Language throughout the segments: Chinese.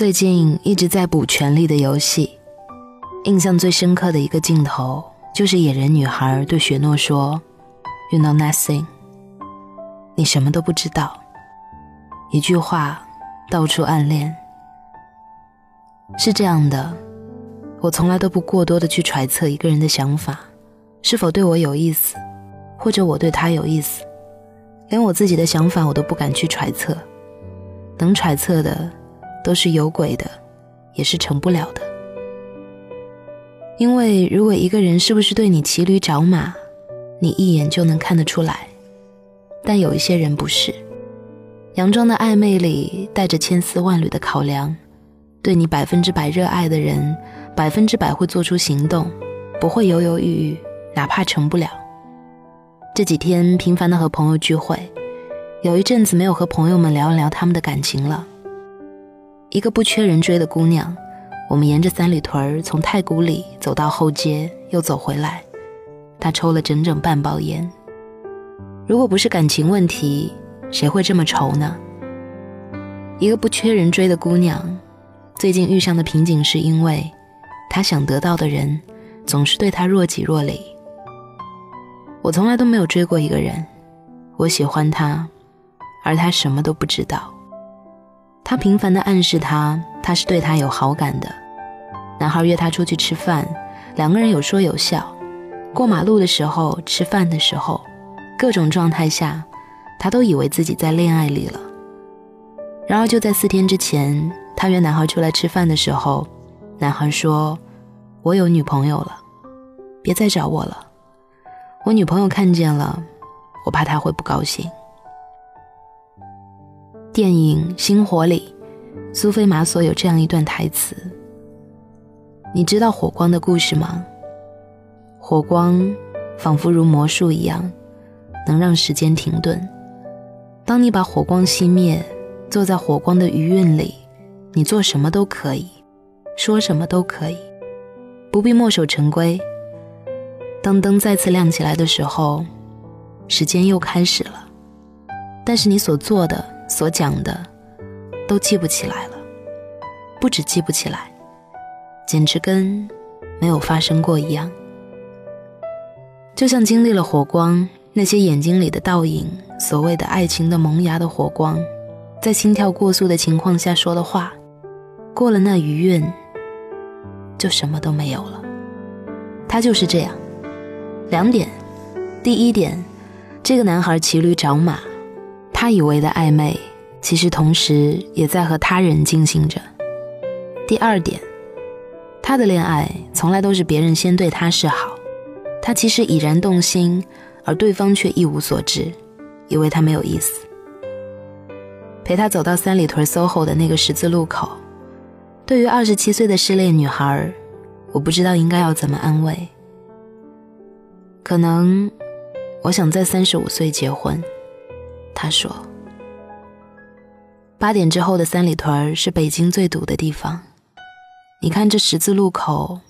最近一直在补《权力的游戏》，印象最深刻的一个镜头就是野人女孩对雪诺说：“You know nothing，你什么都不知道。”一句话，道出暗恋。是这样的，我从来都不过多的去揣测一个人的想法是否对我有意思，或者我对他有意思，连我自己的想法我都不敢去揣测，能揣测的。都是有鬼的，也是成不了的。因为如果一个人是不是对你骑驴找马，你一眼就能看得出来。但有一些人不是，佯装的暧昧里带着千丝万缕的考量。对你百分之百热爱的人，百分之百会做出行动，不会犹犹豫豫，哪怕成不了。这几天频繁的和朋友聚会，有一阵子没有和朋友们聊一聊他们的感情了。一个不缺人追的姑娘，我们沿着三里屯儿从太古里走到后街，又走回来。她抽了整整半包烟。如果不是感情问题，谁会这么愁呢？一个不缺人追的姑娘，最近遇上的瓶颈是因为，她想得到的人总是对她若即若离。我从来都没有追过一个人，我喜欢他，而他什么都不知道。他频繁地暗示他，他是对他有好感的。男孩约他出去吃饭，两个人有说有笑。过马路的时候，吃饭的时候，各种状态下，他都以为自己在恋爱里了。然而就在四天之前，他约男孩出来吃饭的时候，男孩说：“我有女朋友了，别再找我了。我女朋友看见了，我怕她会不高兴。”电影《星火》里，苏菲玛索有这样一段台词：“你知道火光的故事吗？火光仿佛如魔术一样，能让时间停顿。当你把火光熄灭，坐在火光的余韵里，你做什么都可以，说什么都可以，不必墨守成规。当灯再次亮起来的时候，时间又开始了。但是你所做的。”所讲的都记不起来了，不止记不起来，简直跟没有发生过一样。就像经历了火光，那些眼睛里的倒影，所谓的爱情的萌芽的火光，在心跳过速的情况下说的话，过了那余韵，就什么都没有了。他就是这样。两点，第一点，这个男孩骑驴找马。他以为的暧昧，其实同时也在和他人进行着。第二点，他的恋爱从来都是别人先对他示好，他其实已然动心，而对方却一无所知，以为他没有意思。陪他走到三里屯 SOHO 的那个十字路口，对于二十七岁的失恋女孩，我不知道应该要怎么安慰。可能，我想在三十五岁结婚。他说：“八点之后的三里屯是北京最堵的地方。你看这十字路口，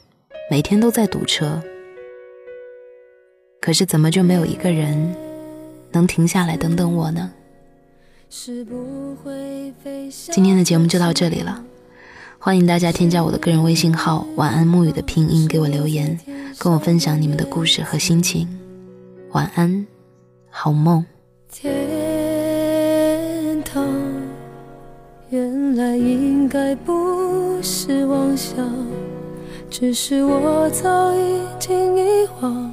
每天都在堵车。可是怎么就没有一个人能停下来等等我呢？”今天的节目就到这里了，欢迎大家添加我的个人微信号“晚安沐雨”的拼音给我留言，跟我分享你们的故事和心情。晚安，好梦。原来应该不是妄想，只是我早已经遗忘，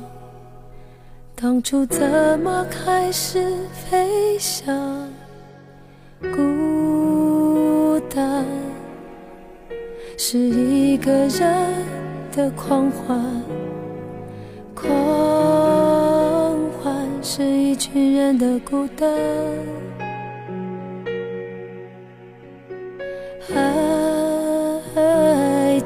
当初怎么开始飞翔？孤单是一个人的狂欢，狂欢是一群人的孤单。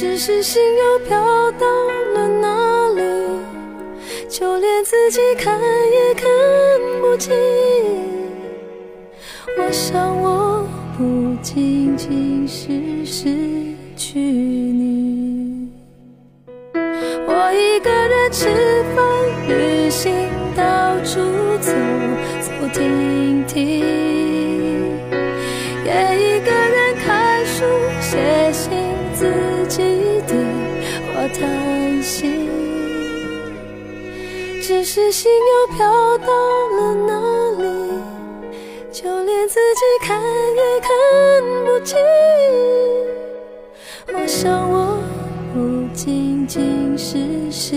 只是心又飘到了哪里，就连自己看也看不清。我想，我不仅仅是失去你，我一个人吃饭、旅行、到处走走停停，叹息，只是心又飘到了哪里？就连自己看也看不清，我想我不仅仅是失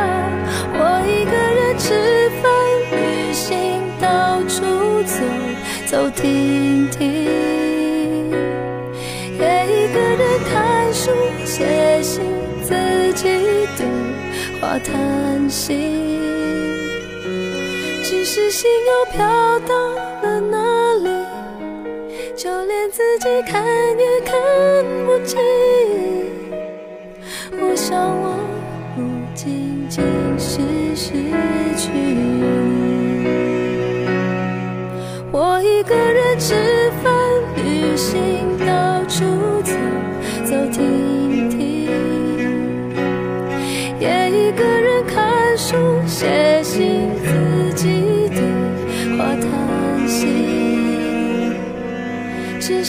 到处走走停停，也一个人看书、写信，自己对话叹息。只是心又飘到了哪里？就连自己看也看不清。我想，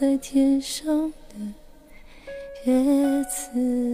在天上的叶子。